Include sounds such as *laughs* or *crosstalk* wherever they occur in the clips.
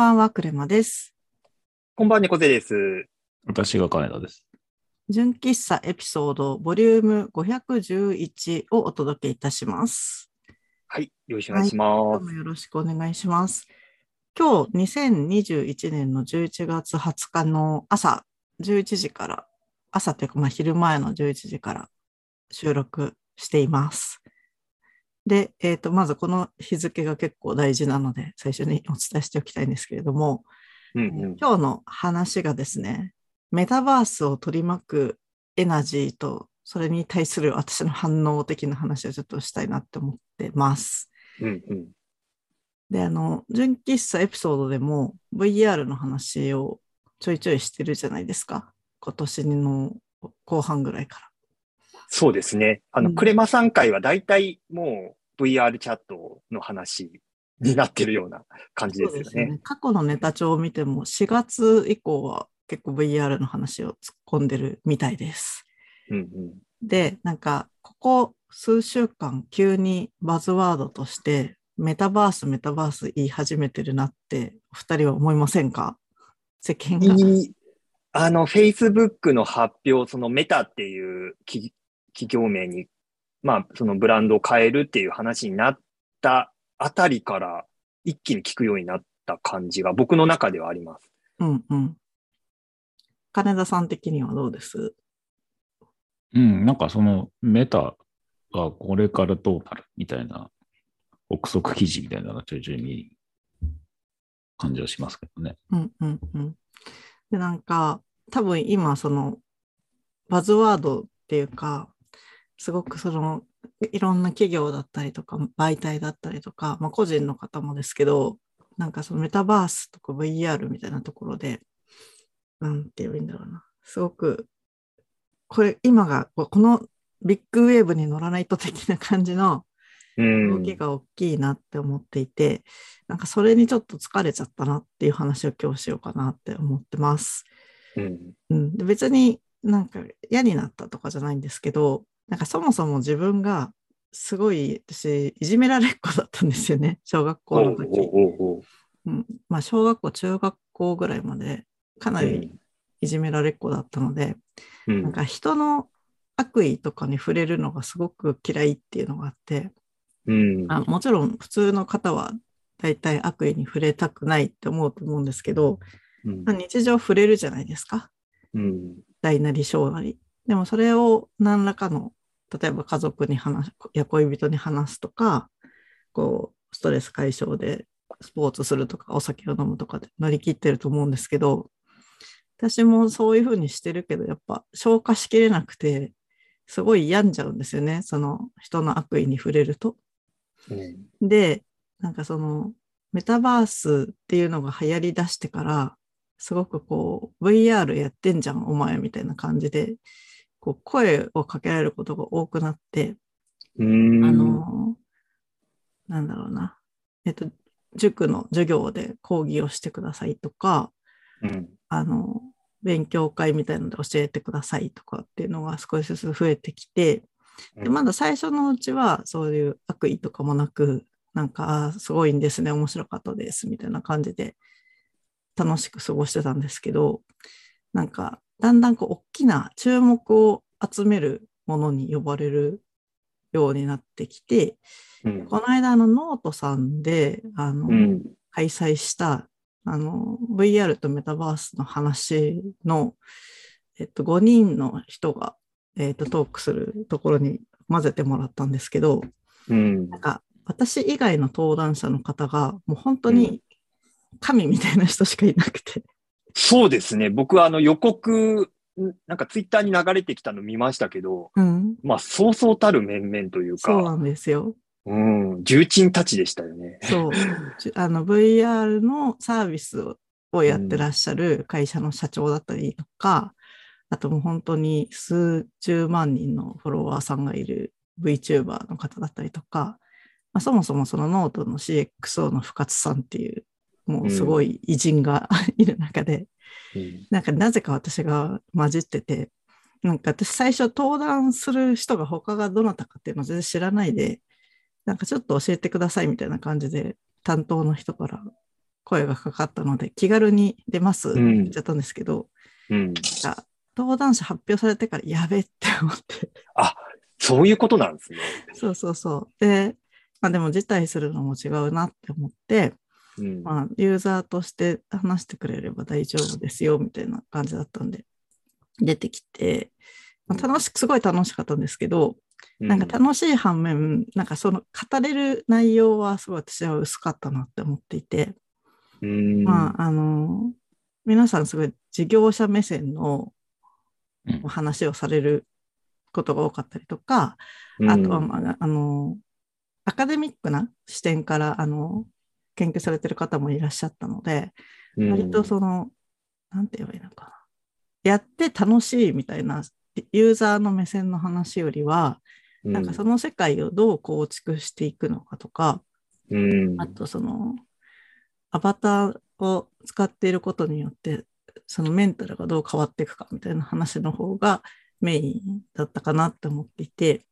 こんばんは、クレマです。こんばんは、猫背です。私が金田です。純喫茶エピソードボリューム511をお届けいたします。はい、よろしくお願いします。どうもよろしくお願いします。今日2021年の11月20日の朝11時から、朝というかまあ昼前の11時から収録しています。で、えっ、と、まずこの日付が結構大事なので、最初にお伝えしておきたいんですけれども、うんうん、今日の話がですね、メタバースを取り巻くエナジーと、それに対する私の反応的な話をちょっとしたいなって思ってます。うんうん、で、あの、純喫茶エピソードでも VR の話をちょいちょいしてるじゃないですか。今年の後半ぐらいから。そうですね。あの、うんクレマさん会は大体もう VR チャットの話になってるような感じですよね。過去のネタ帳を見ても4月以降は結構 VR の話を突っ込んでるみたいです。うんうん、で、なんか、ここ数週間急にバズワードとして、メタバース、メタバース言い始めてるなって、お二人は思いませんか？世間が。あの、Facebook の発表、そのメタっていう企企業名に、まあ、そのブランドを変えるっていう話になったあたりから、一気に聞くようになった感じが僕の中ではあります。うんうん。金田さん的にはどうです？うん、なんかそのメタがこれからどうなるみたいな憶測記事みたいなのがちょいちょい見る感じはしますけどね。うんうんうん。で、なんか、多分今、その、バズワードっていうか、すごくその、いろんな企業だったりとか、媒体だったりとか、まあ個人の方もですけど、なんかそのメタバースとか VR みたいなところで、なんて言えばいいんだろうな。すごく、これ、今が、このビッグウェーブに乗らないと的な感じのうん。動きが大きいなって思っていて、なんかそれにちょっと疲れちゃったなっていう話を今日しようかなって思ってます。うんうん、で別になんか嫌になったとかじゃないんですけど、なんかそもそも自分がすごい私いじめられっ子だったんですよね、*laughs* 小学校の時。おうん、まあ小学校、中学校ぐらいまでかなりいじめられっ子だったので、うん。なんか人の悪意とかに触れるのがすごく嫌いっていうのがあって、うん。あもちろん普通の方は大体悪意に触れたくないって思うと思うんですけど、うん。まあ日常触れるじゃないですか。うん。大なり小なり。でもそれを何らかの、例えば家族に話す、や恋人に話すとか、こう、ストレス解消でスポーツするとか、お酒を飲むとかで乗り切ってると思うんですけど、私もそういうふうにしてるけど、やっぱ消化しきれなくて、すごい病んじゃうんですよね。その人の悪意に触れると。うんで、なんかそのメタバースっていうのが流行り出してから、すごくこう VR やってんじゃん、お前みたいな感じで、こう声をかけられることが多くなって、うん。あの、なんだろうな、えっと、塾の授業で講義をしてくださいとか、うん。あの、勉強会みたいなので教えてくださいとかっていうのが少しずつ増えてきて、でまだ最初のうちはそういう悪意とかもなく、なんか、すごいんですね、面白かったです、みたいな感じで楽しく過ごしてたんですけど、なんか、だんだんこう、大きな注目を集めるものに呼ばれるようになってきて、うん。この間、あの、ノートさんで、あの、うん。開催した、あの、VR とメタバースの話の、えっと、5人の人が、えっと、トークするところに混ぜてもらったんですけど、うん。なんか、私以外の登壇者の方が、もう本当に神みたいな人しかいなくて、そうですね。僕はあの予告、んなんかツイッターに流れてきたの見ましたけど、うん、まあ、そうそうたる面々というか、そうなんですよ。うん、重鎮たちでしたよね。そう。じ *laughs* あの VR のサービスををやってらっしゃる会社の社長だったりとか、あともう本当に数十万人のフォロワーさんがいる VTuber の方だったりとか、まあ、そもそもそのノートの CXO の深津さんっていう、もうすごい偉人が *laughs* いる中で、うんなんかなぜか私が混じってて、なんか私最初登壇する人が他がどなたかっていうのを全然知らないで、なんかちょっと教えてくださいみたいな感じで担当の人から声がかかったので、気軽に出ますってうん言っちゃったんですけど、うん。なんか登壇者発表されてからやべって思って。そういうことなんですね。そうそうそう。で、まあでも辞退するのも違うなって思って、うん。まあユーザーとして話してくれれば大丈夫ですよみたいな感じだったんで、出てきて、まあ、楽しく、すごい楽しかったんですけど、なんか楽しい反面、なんかその語れる内容はすごい私は薄かったなって思っていて、うん、まあ、あの、皆さんすごい事業者目線のうん。話をされることが多かったりとか、うん。あとは、まあ、あの、アカデミックな視点から、あの、研究されてる方もいらっしゃったので、うん。割とその、なんて言えばいいのかな。やって楽しいみたいな、ユーザーの目線の話よりは、なんかその世界をどう構築していくのかとか、うん、あとその、アバターを使っていることによって、そのメンタルがどう変わっていくかみたいな話の方がメインだったかなって思っていて、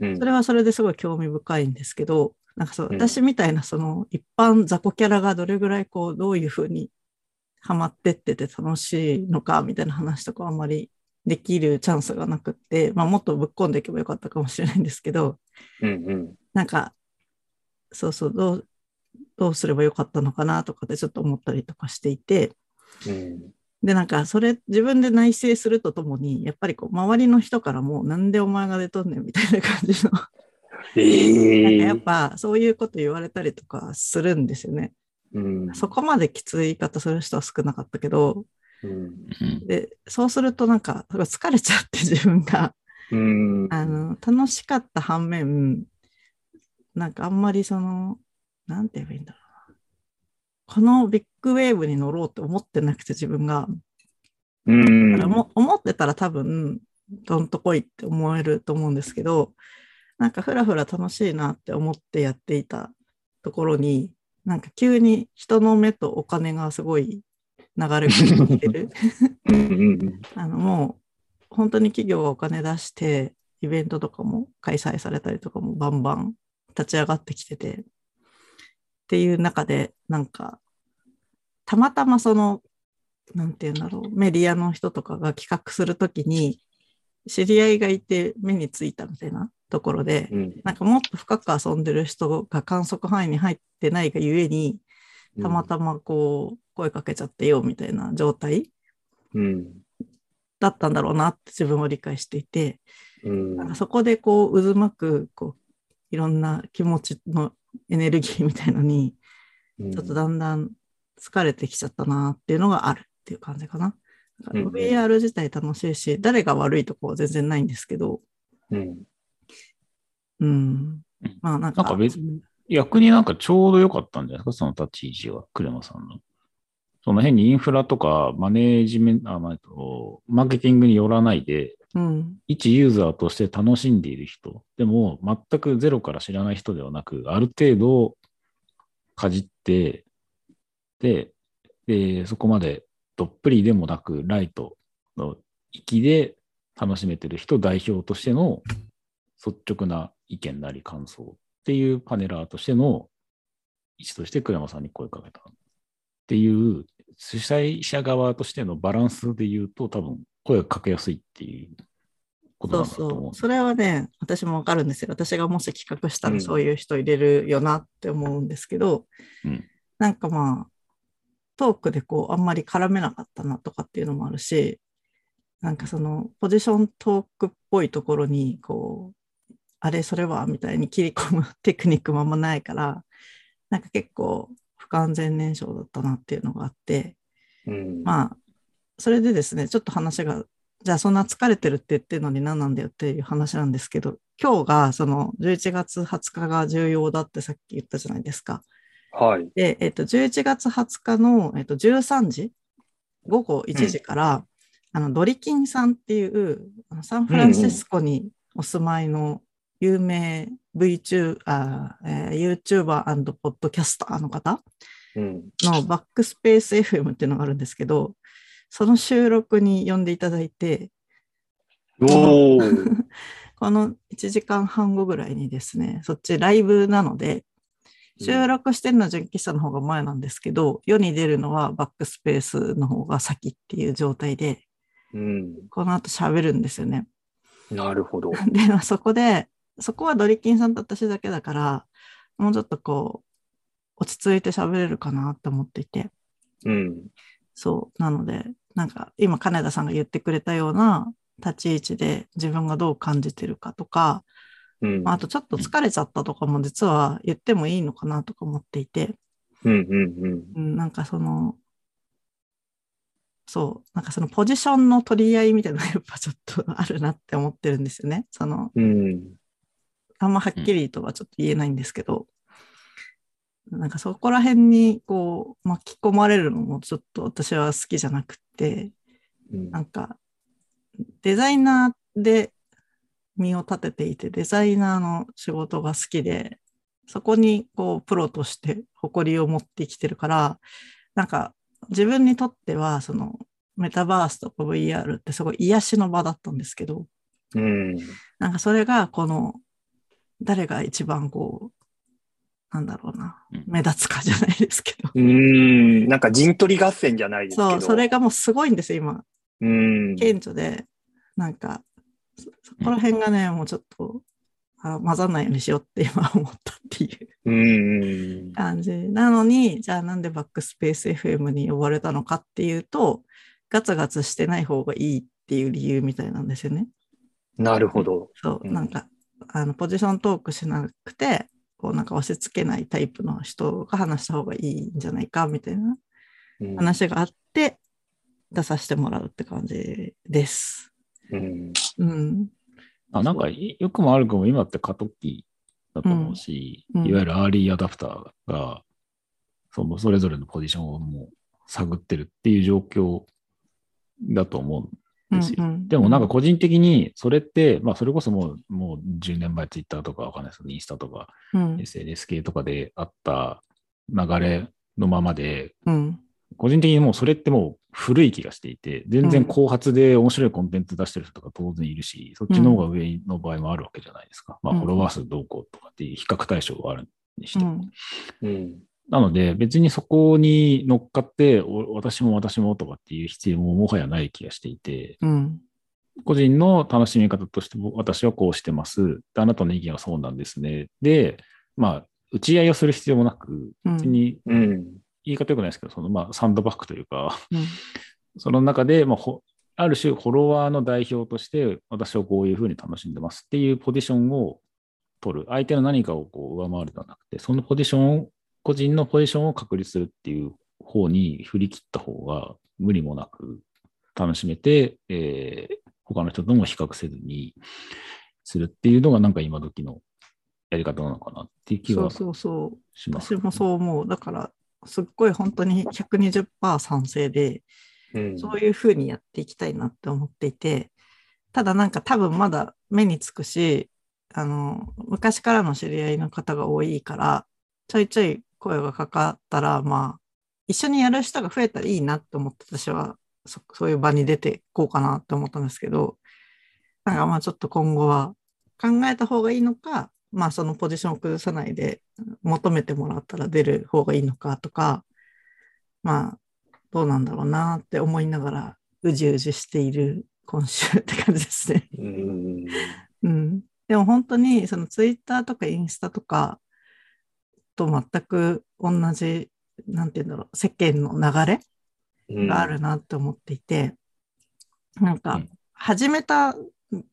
うん、それはそれですごい興味深いんですけど、なんかそう、うん。私みたいなその一般雑魚キャラがどれぐらいこう、どういうふうにハマってってて楽しいのかみたいな話とかはあんまりできるチャンスがなくって、まあもっとぶっ込んでいけばよかったかもしれないんですけど、うんうんなんか、そうそう、どう、どうすればよかったのかなとかでちょっと思ったりとかしていて、うん。で、なんか、それ、自分で内省するとともに、やっぱりこう、周りの人からも、なんでお前が出とんねんみたいな感じの、ええなんかやっぱ、そういうこと言われたりとかするんですよね。うん。そこまできつい言い方する人は少なかったけど、うん。うんで、そうするとなんか、疲れちゃって自分が、うん。あの、楽しかった反面、なんかあんまりその、なんて言えばいいんだろうな。このビッグウェーブに乗ろうって思ってなくて自分が、うん。だからも思ってたら多分、どんとこいって思えると思うんですけど、なんかふらふら楽しいなって思ってやっていたところに、なんか急に人の目とお金がすごい流れ込んでる。*laughs* あのもう本当に企業がお金出して、イベントとかも開催されたりとかもバンバン立ち上がってきてて、っていう中で、なんか、たまたまその、なんていうんだろう、メディアの人とかが企画するときに、知り合いがいて目についたみたいなところで、うん。なんかもっと深く遊んでる人が観測範囲に入ってないがゆえに、たまたまこう、声かけちゃってよみたいな状態うん。だったんだろうなって自分は理解していて、うん。なんかそこでこう渦巻くこういろんな気持ちのエネルギーみたいのにうん。ちょっとだんだん疲れてきちゃったなっていうのがあるっていう感じかな。だか VR 自体楽しいし、誰が悪いとこは全然ないんですけど、うんうん。まあなんか、なんか別に、逆になんかちょうど良かったんじゃないですか、その立ち位置は、クレマさんの。その変にインフラとかマネージメント、あまあえっとマーケティングによらないで、うん、一ユーザーとして楽しんでいる人、でも全くゼロから知らない人ではなく、ある程度かじって、で、でそこまでどっぷりでもなく、ライトの域で楽しめてる人代表としての率直な意見なり感想っていうパネラーとしての位置として倉山さんに声かけたっていう主催者側としてのバランスで言うと多分声がかけやすいっていうことそうなんだと思う。そう。それはね、私もわかるんですよ。私がもし企画したうんらそういう人入れるよなって思うんですけど、うんなんかまあ、トークでこう、あんまり絡めなかったなとかっていうのもあるし、なんかその、ポジショントークっぽいところに、こう、あれ、それは、みたいに切り込む *laughs* テクニックもあんまないから、なんか結構不完全燃焼だったなっていうのがあって、うんまあ、それでですね、ちょっと話が、じゃあそんな疲れてるって言ってるのに何なんだよっていう話なんですけど、今日がその11月20日が重要だってさっき言ったじゃないですか。はい。で、えっと、11月20日の、えっと、13時、午後1時から、あの、ドリキンさんっていう、サンフランシスコにお住まいの有名 VTuber、えー YouTuber& ポッドキャスターの方？うん。のバックスペース FM っていうのがあるんですけど、その収録に呼んでいただいて、おー。*laughs* この1時間半後ぐらいにですね、そっちライブなので、収録してるのは純喫茶の方が前なんですけど、世に出るのはバックスペースの方が先っていう状態で、うん。この後喋るんですよね。なるほど。*laughs* で、まあそこで、そこはドリキンさんと私だけだから、もうちょっとこう、落ち着いて喋れるかなって思っていて、うん。そう。なので、なんか今金田さんが言ってくれたような立ち位置で自分がどう感じてるかとか、うん。まああとちょっと疲れちゃったとかも実は言ってもいいのかなとか思っていて、うん。うん。うん、なんかその、そう、なんかそのポジションの取り合いみたいなのがやっぱちょっとあるなって思ってるんですよね。その、うん。あんまはっきりとはちょっと言えないんですけど、なんかそこら辺にこう巻き込まれるのもちょっと私は好きじゃなくて、うんなんかデザイナーで身を立てていて、デザイナーの仕事が好きで、そこにこうプロとして誇りを持ってきてるから、なんか自分にとってはそのメタバースとか VR ってすごい癒しの場だったんですけど、うん。なんかそれがこの誰が一番こう、なんだろうなうん、目立つかじゃないですけど。うん。なんか陣取り合戦じゃないですけど。そう、それがもうすごいんですよ、今。うん。顕著で、なんか、そそこら辺がね、もうちょっと、あ混ざんないようにしようって今思ったっていううん。感じ。なのに、じゃあなんでバックスペース FM に呼ばれたのかっていうと、ガツガツしてない方がいいっていう理由みたいなんですよね。なるほど。そう、うんなんか、あの、ポジショントークしなくて、こうなんか押し付けないタイプの人が話した方がいいんじゃないかみたいなうん話があって、出させてもらうって感じです。うん。うん。あなんか、い良くも悪くも今って過渡期だと思うし、うんうんいわゆるアーリーアダプターが、そのそれぞれのポジションをもう探ってるっていう状況だと思うんですよ。うんうんでもなんか個人的にそれって、まあそれこそもうもう10年前ツイッターとかわかんないですけど、インスタとかうん、SNS 系とかであった流れのままで、うん、個人的にもうそれってもう古い気がしていて、全然後発で面白いコンテンツ出してる人とか当然いるし、そっちの方が上の場合もあるわけじゃないですか。まあうんフォロワー数どうこうとかっていう比較対象があるにしても。うん、うん。なので別にそこに乗っかって、お私も私もとかっていう必要ももはやない気がしていて、うん、個人の楽しみ方としても私はこうしてます。であなたの意見はそうなんですね。で、まあ、打ち合いをする必要もなく、うん別にうん。言い方よくないですけど、そのまあサンドバッグというか、うん、*laughs* その中で、まあ、ほある種フォロワーの代表として、私はこういうふうに楽しんでますっていうポジションを取る。相手の何かをこう上回るではなくて、そのポジションを、個人のポジションを確立するっていう方に振り切った方が無理もなく楽しめて、えー他の人とも比較せずにするっていうのがなんか今時のやり方なのかなっていう気がそうそうそう。します。私もそう思う。だから、すっごい本当に120%賛成で、うん。そういうふうにやっていきたいなって思っていて、ただなんか多分まだ目につくし、あの、昔からの知り合いの方が多いから、ちょいちょい声がかかったら、まあ、一緒にやる人が増えたらいいなって思って私はそそういう場に出ていこうかなって思ったんですけど、なんかまあちょっと今後は考えた方がいいのか、まあそのポジションを崩さないで求めてもらったら出る方がいいのかとか、まあどうなんだろうなって思いながらうじうじしている今週って感じですね。うん。うん。でも本当にそのツイッターとかインスタとかと全く同じ、なんていうんだろう、世間の流れうんがあるなって思っていて、なんかうん始めた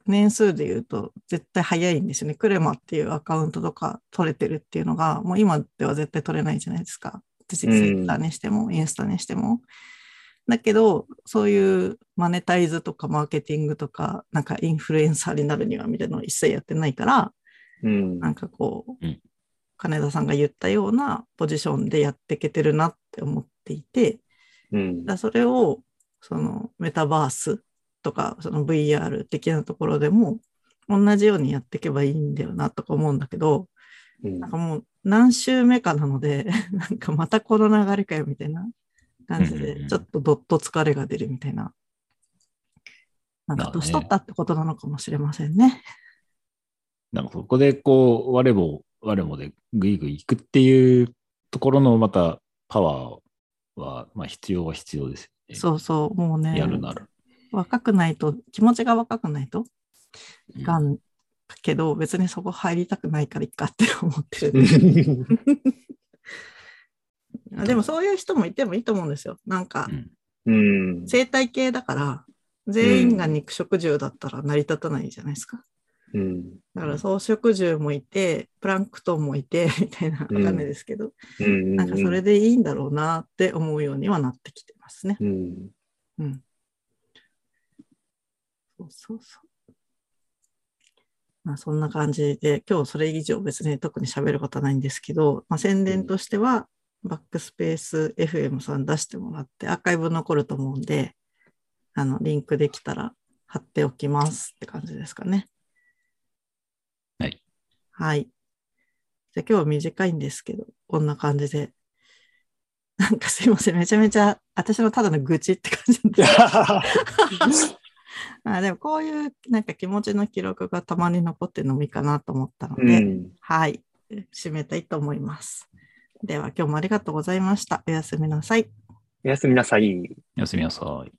年数で言うと絶対早いんですよね。クレマっていうアカウントとか取れてるっていうのが、もう今では絶対取れないじゃないですか。私ツイうんッターにしても、インスタにしても。だけど、そういうマネタイズとかマーケティングとか、なんかインフルエンサーになるにはみたいなのを一切やってないから、うん。なんかこう、うん金田さんが言ったようなポジションでやっていけてるなって思っていて、うんだそれをそのメタバースとかその VR 的なところでも同じようにやっていけばいいんだよなとか思うんだけど、うんなんかもう何週目かなので、*laughs* なんかまたこの流れかよみたいな感じで、ちょっとどっと疲れが出るみたいな。なんか年取ったってことなのかもしれませんね。なんかそこでこう、我を我もでぐいぐい行くっていうところのまたパワーは、まあ必要は必要ですよね。そうそう、もうね、やるなら。若くないと、気持ちが若くないとうんいかんけど、別にそこ入りたくないからいっかって思ってる。*laughs* あでもそういう人もいてもいいと思うんですよ。なんかう、んうん。生態系だから、全員が肉食獣だったら成り立たないじゃないですか。うん。だから草食獣もいて、プランクトンもいて、*laughs* みたいな、わかんないですけど、うん。なんかそれでいいんだろうなって思うようにはなってきてますね。うん。うん。そうそうそう。まあそんな感じで、今日それ以上別に特に喋ることはないんですけど、まあ、宣伝としては、バックスペース FM さん出してもらって、アーカイブ残ると思うんで、あの、リンクできたら貼っておきますって感じですかね。はい。はい。じゃあ今日は短いんですけど、こんな感じで。なんかすいません。めちゃめちゃ私のただの愚痴って感じです *laughs* あでもこういうなんか気持ちの記録がたまに残ってるのもいいかなと思ったのうで、ん。はい。締めたいと思います。では今日もありがとうございました。おやすみなさい。おやすみなさい。おやすみなさい。